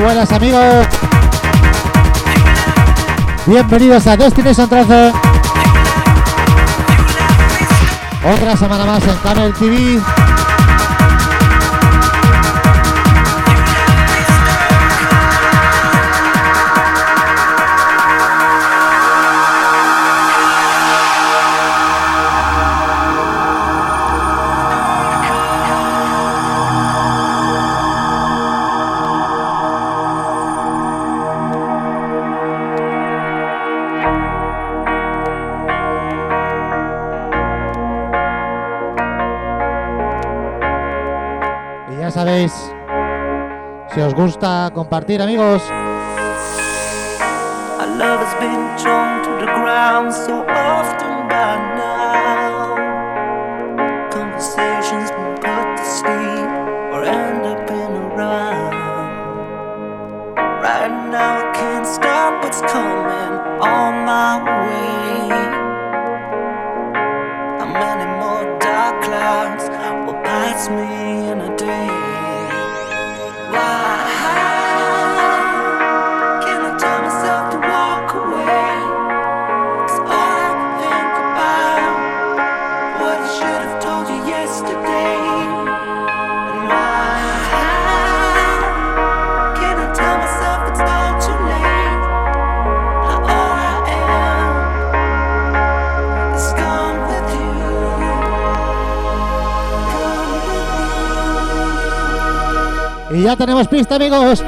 buenas amigos. Bienvenidos a Destination 13. Otra semana más en Camel TV. compartir, amigos. Has been to the ground so often. tenemos pista, amigos.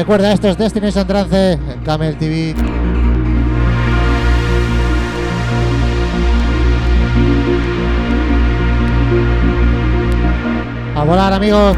Recuerda, esto es Destination Trance en Camel TV. A volar, amigos.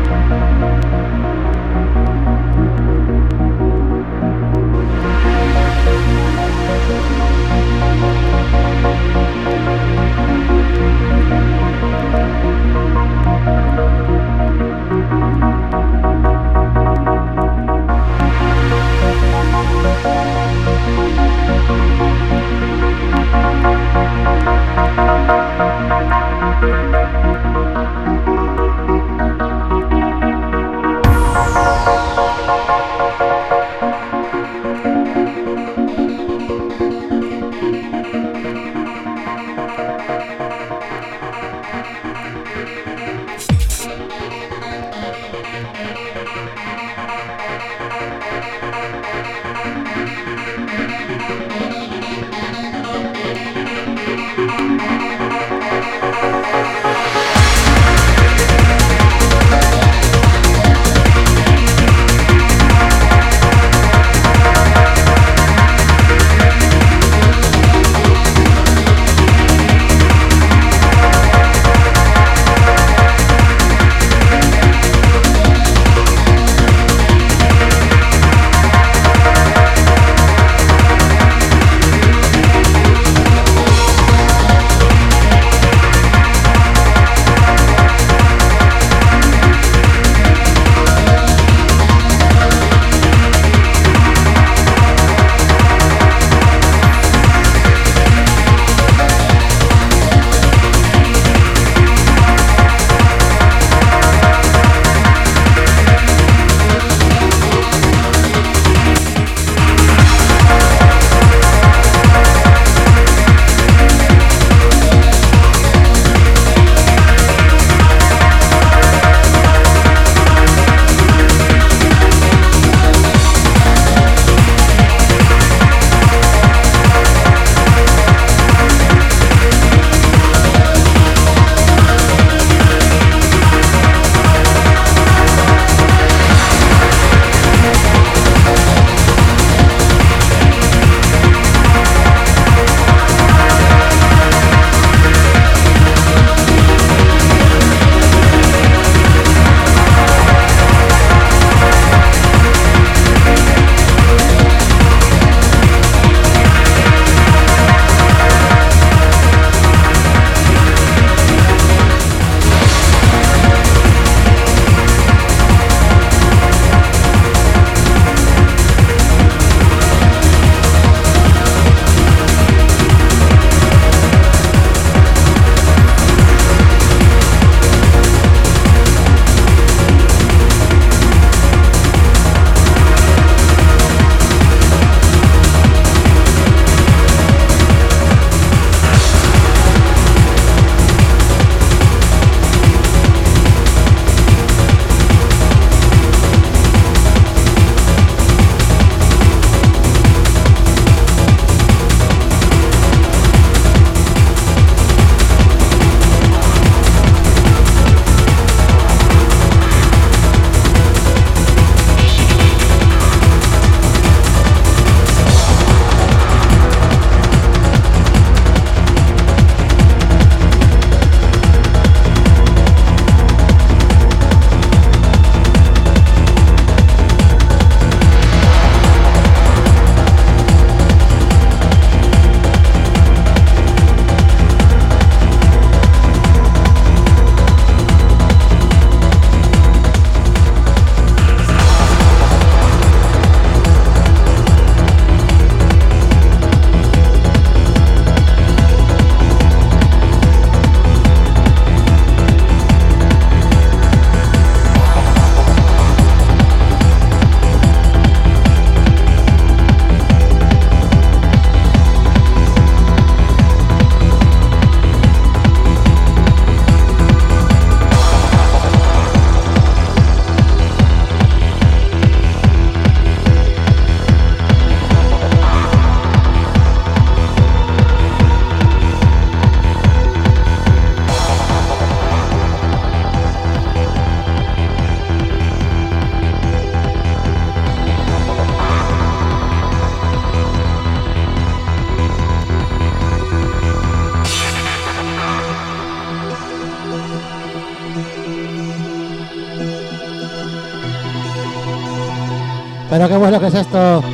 Pero qué bueno que es esto.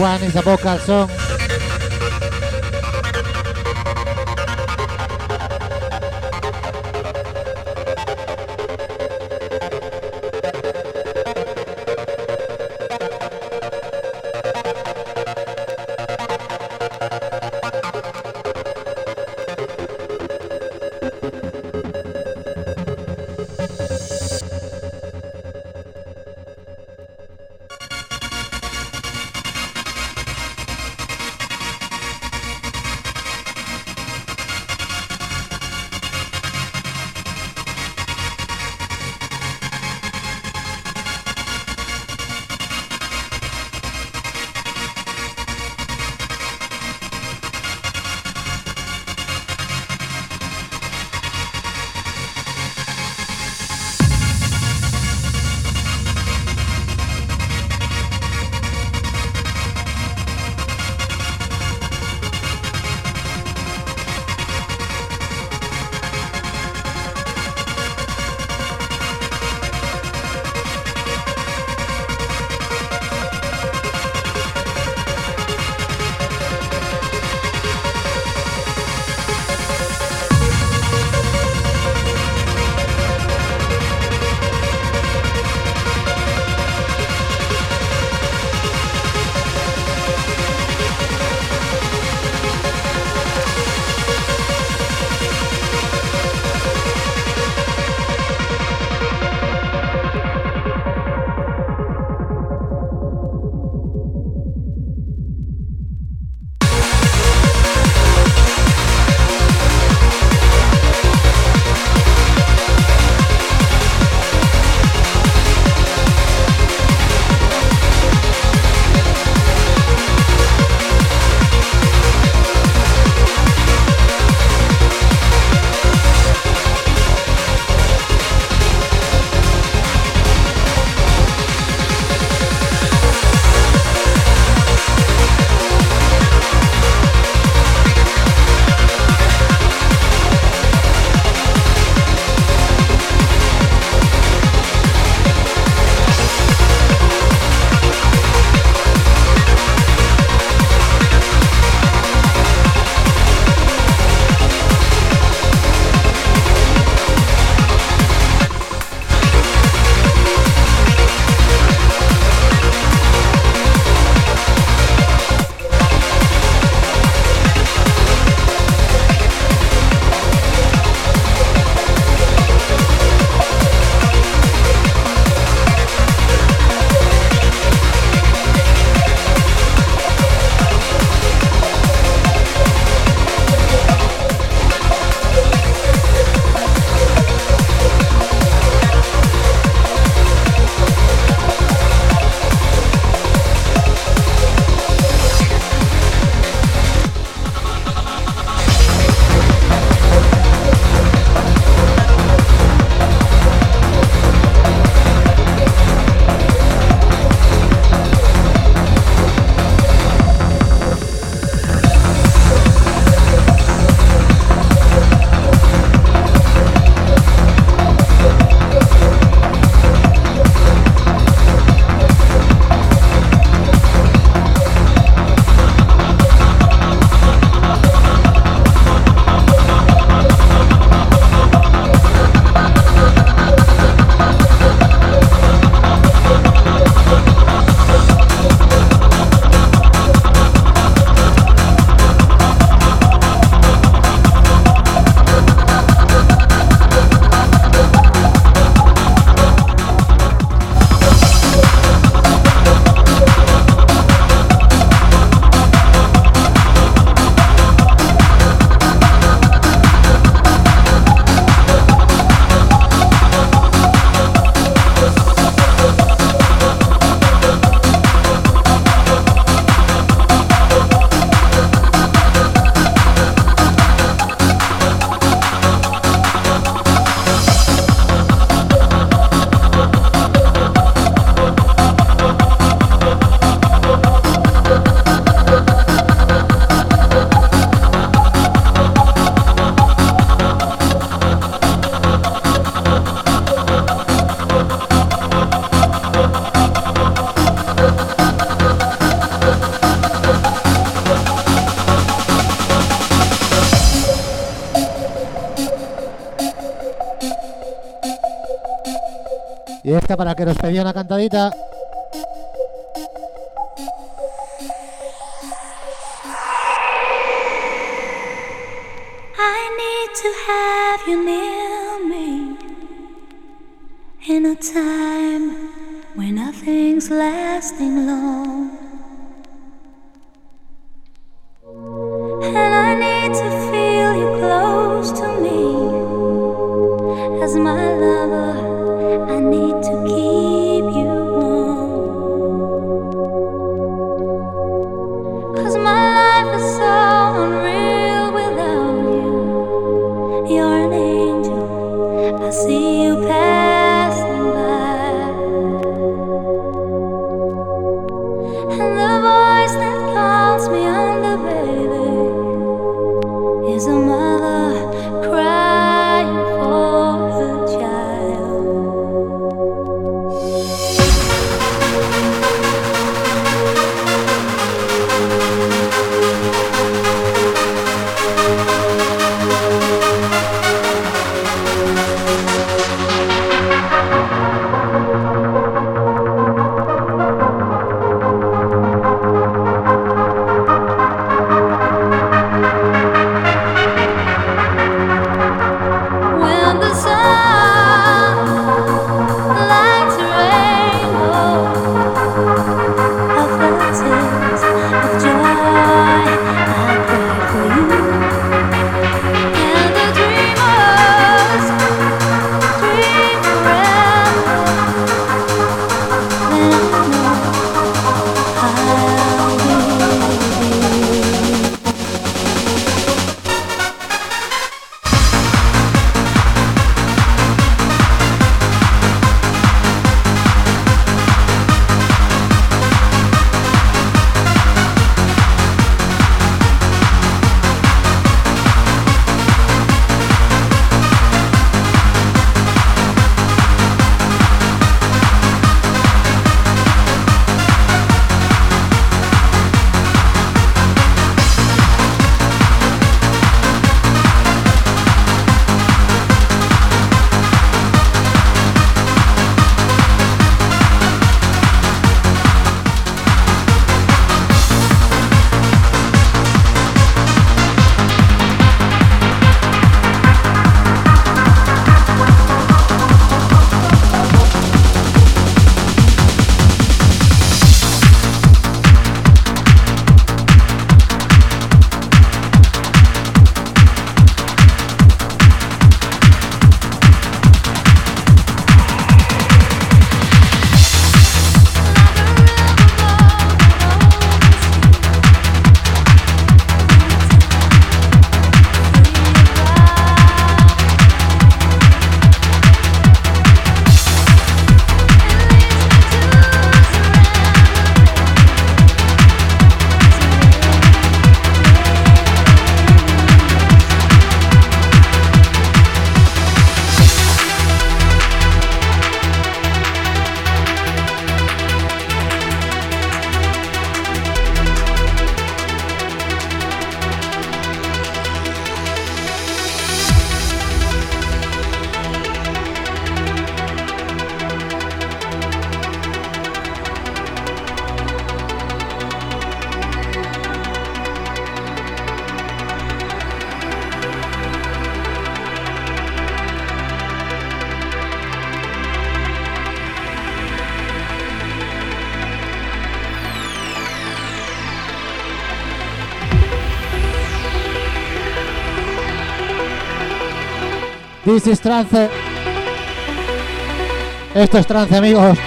One is a vocal song. para que nos pedía una cantadita. This is Trance. Esto es trance, amigos.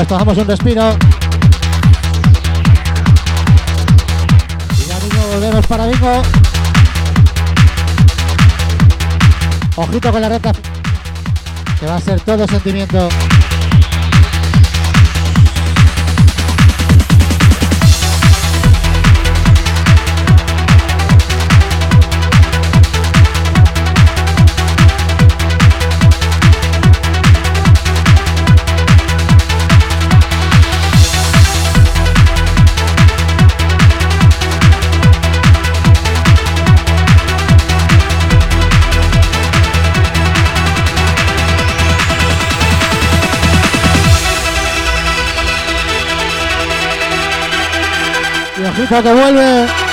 Nos tomamos un respiro. Y ya mismo volvemos para bingo. Ojito con la reta. Que va a ser todo sentimiento. Ojito que vuelve.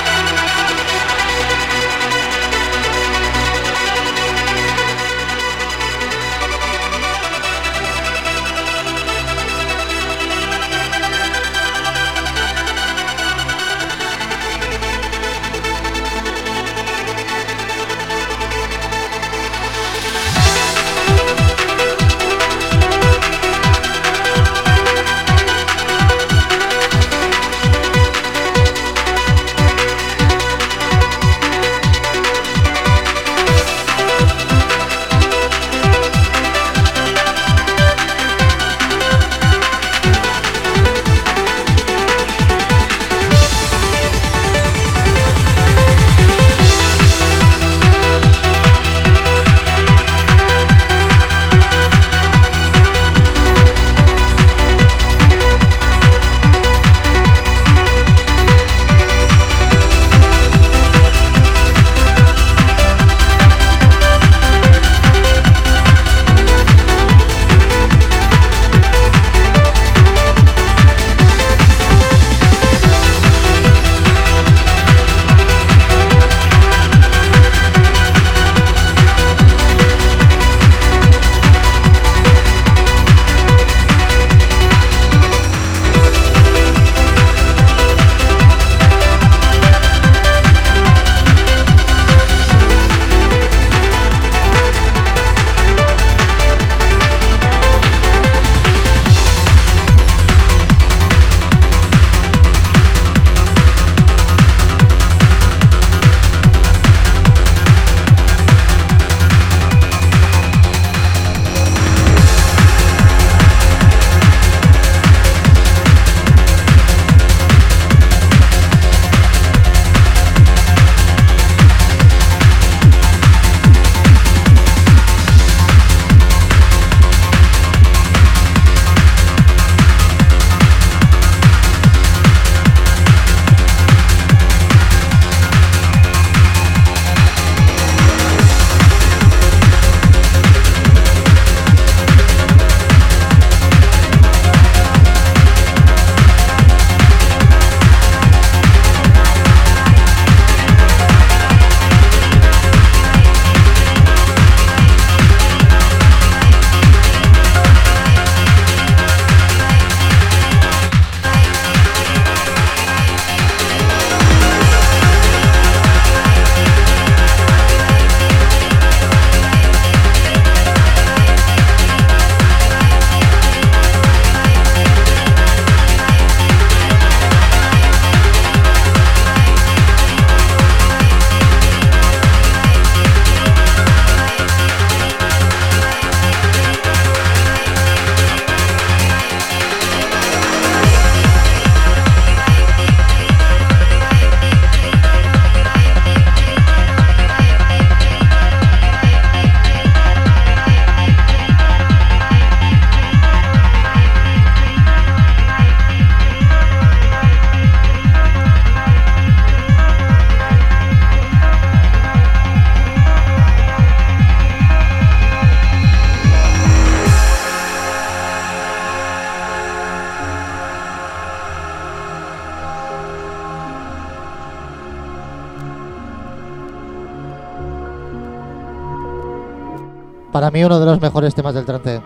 Para mí uno de los mejores temas del trance.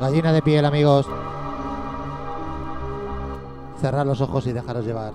Gallina de piel, amigos. Cerrar los ojos y dejaros llevar.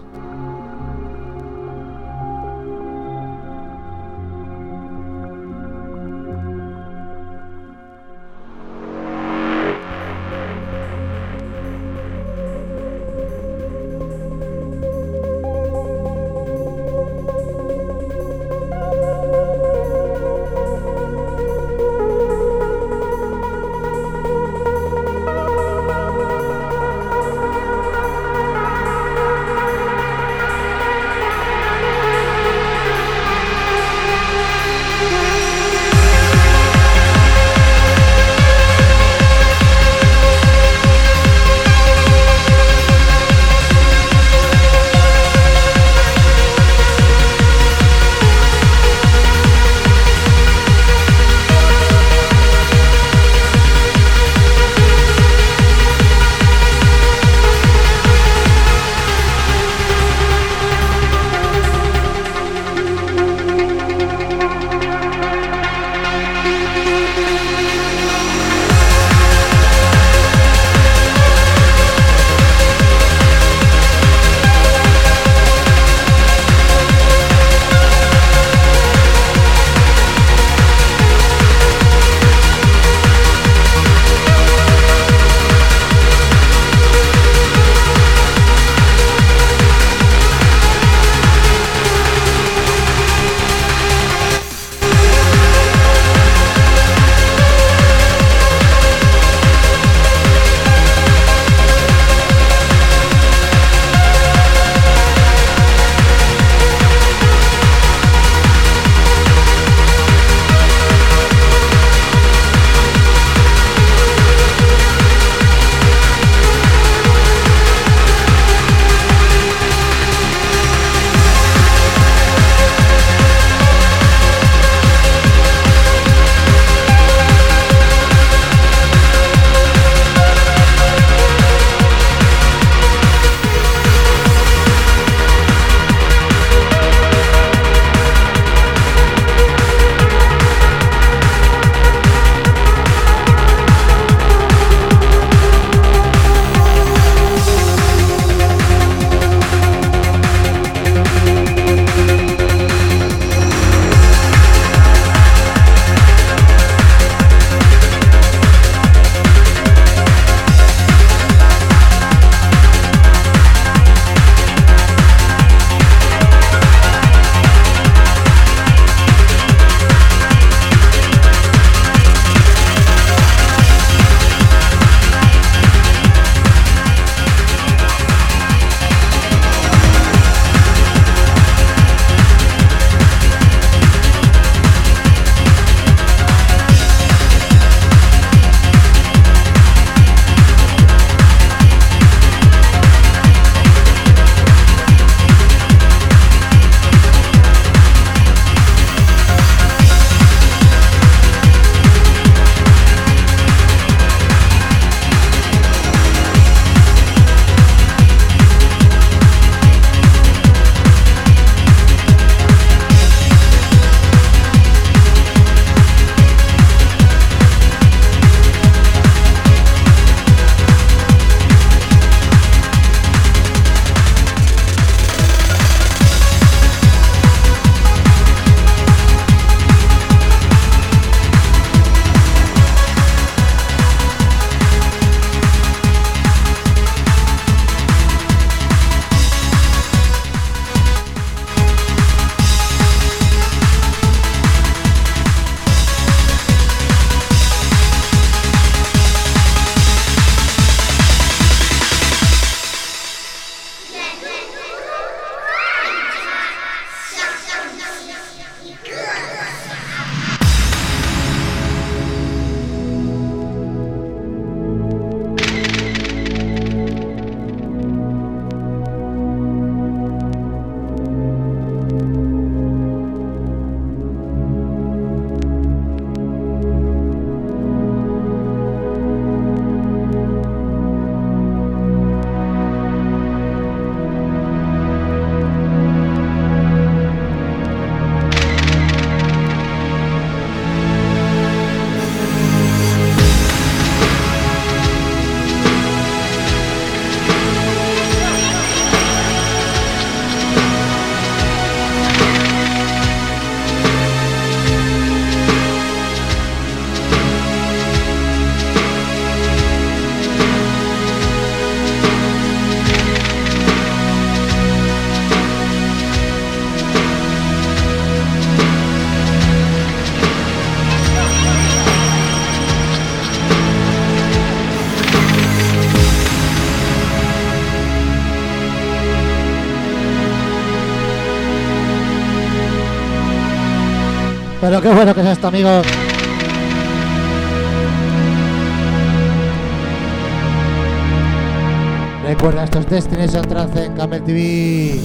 Pero qué bueno que es esto, amigo. Recuerda estos Destination Trance en Camel TV.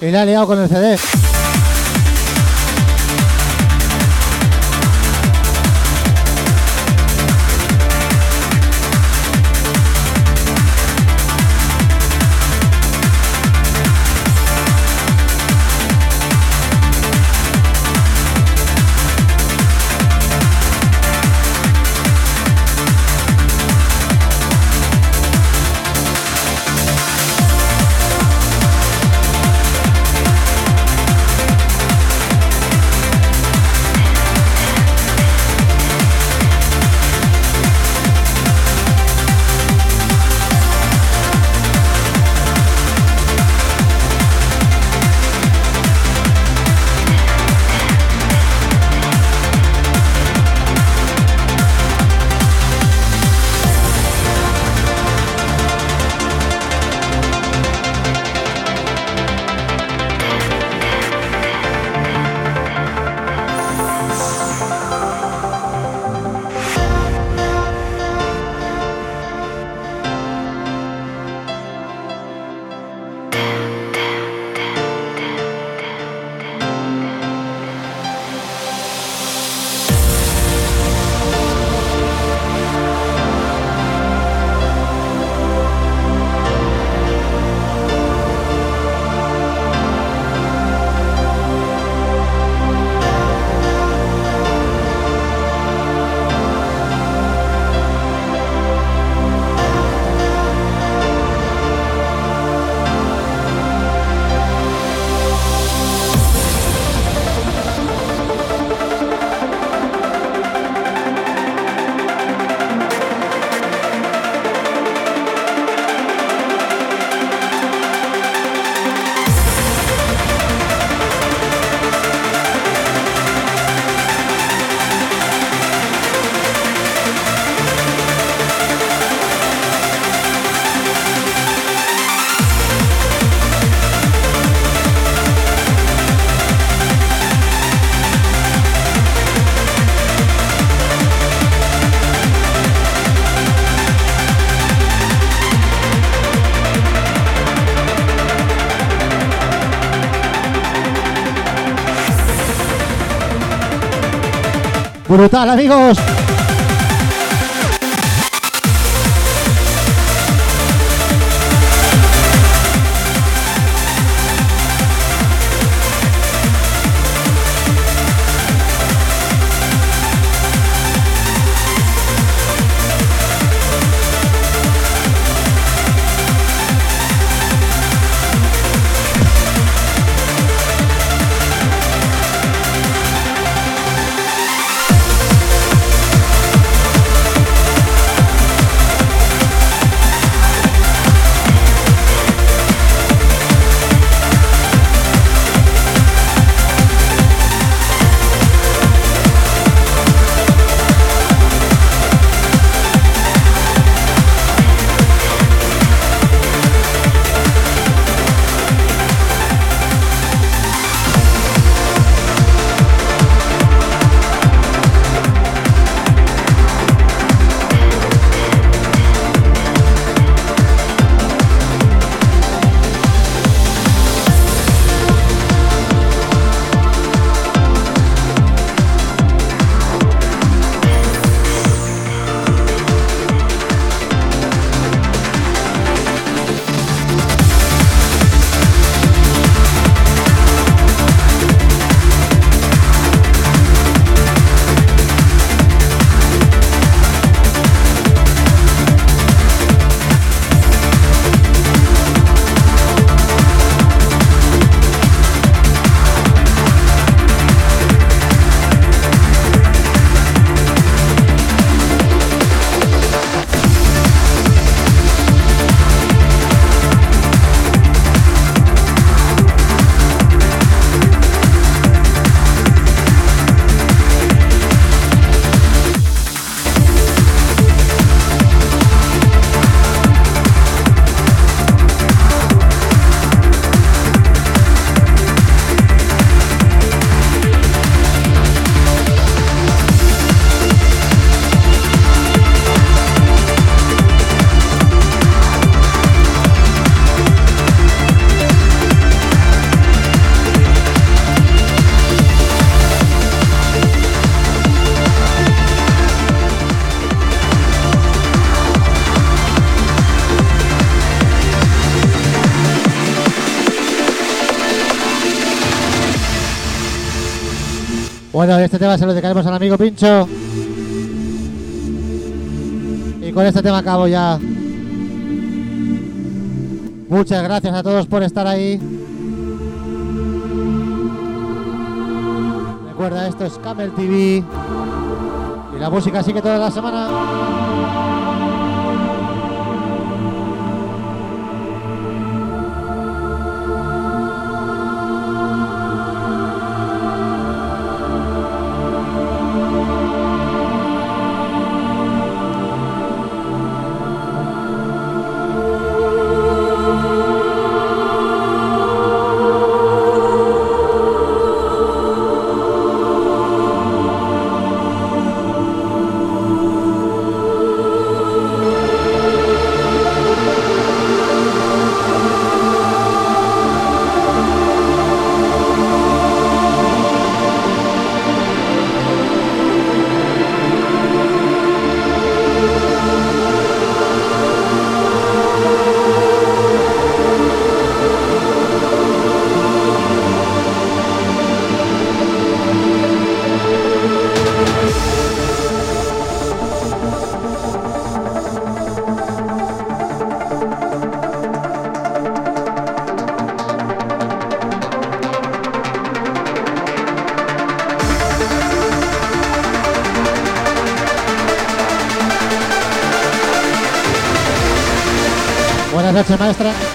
Y la ha liado con el CD. Brutal, amigos. Se lo dedicaremos al amigo Pincho. Y con este tema acabo ya. Muchas gracias a todos por estar ahí. Recuerda, esto es Camel TV. Y la música sigue toda la semana. Noches, maestra.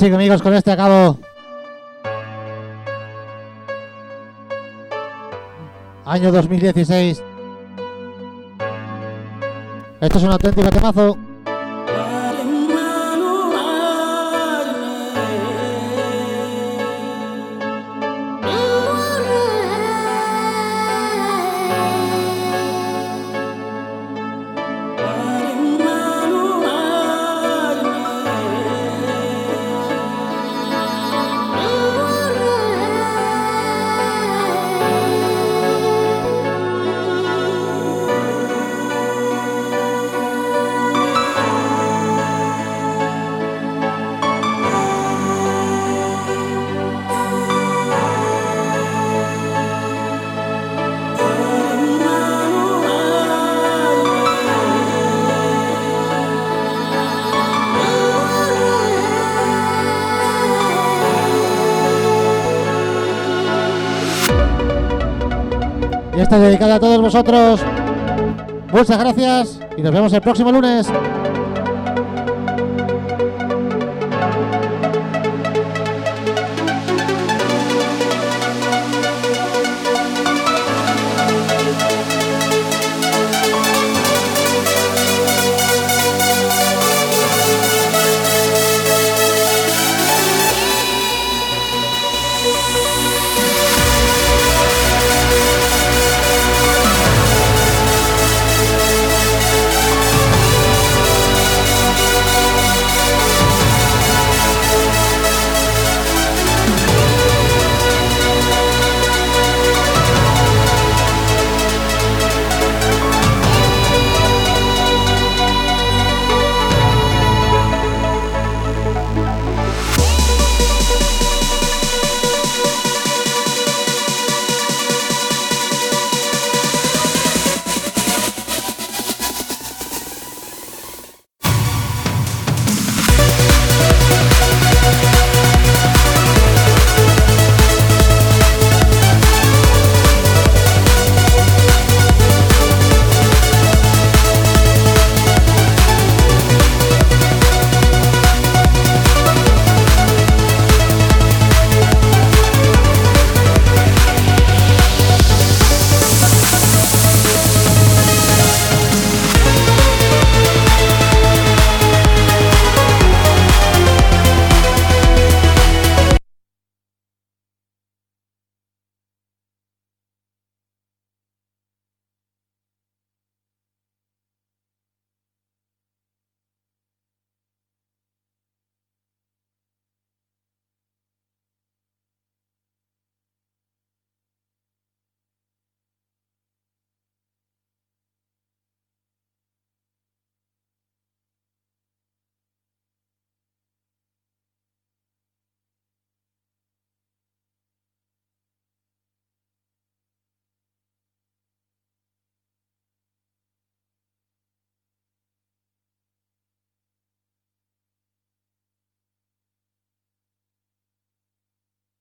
Y ahora sí, amigos, con este acabo. Año 2016. Esto es un auténtico temazo. Y esta es dedicada a todos vosotros. Muchas gracias y nos vemos el próximo lunes.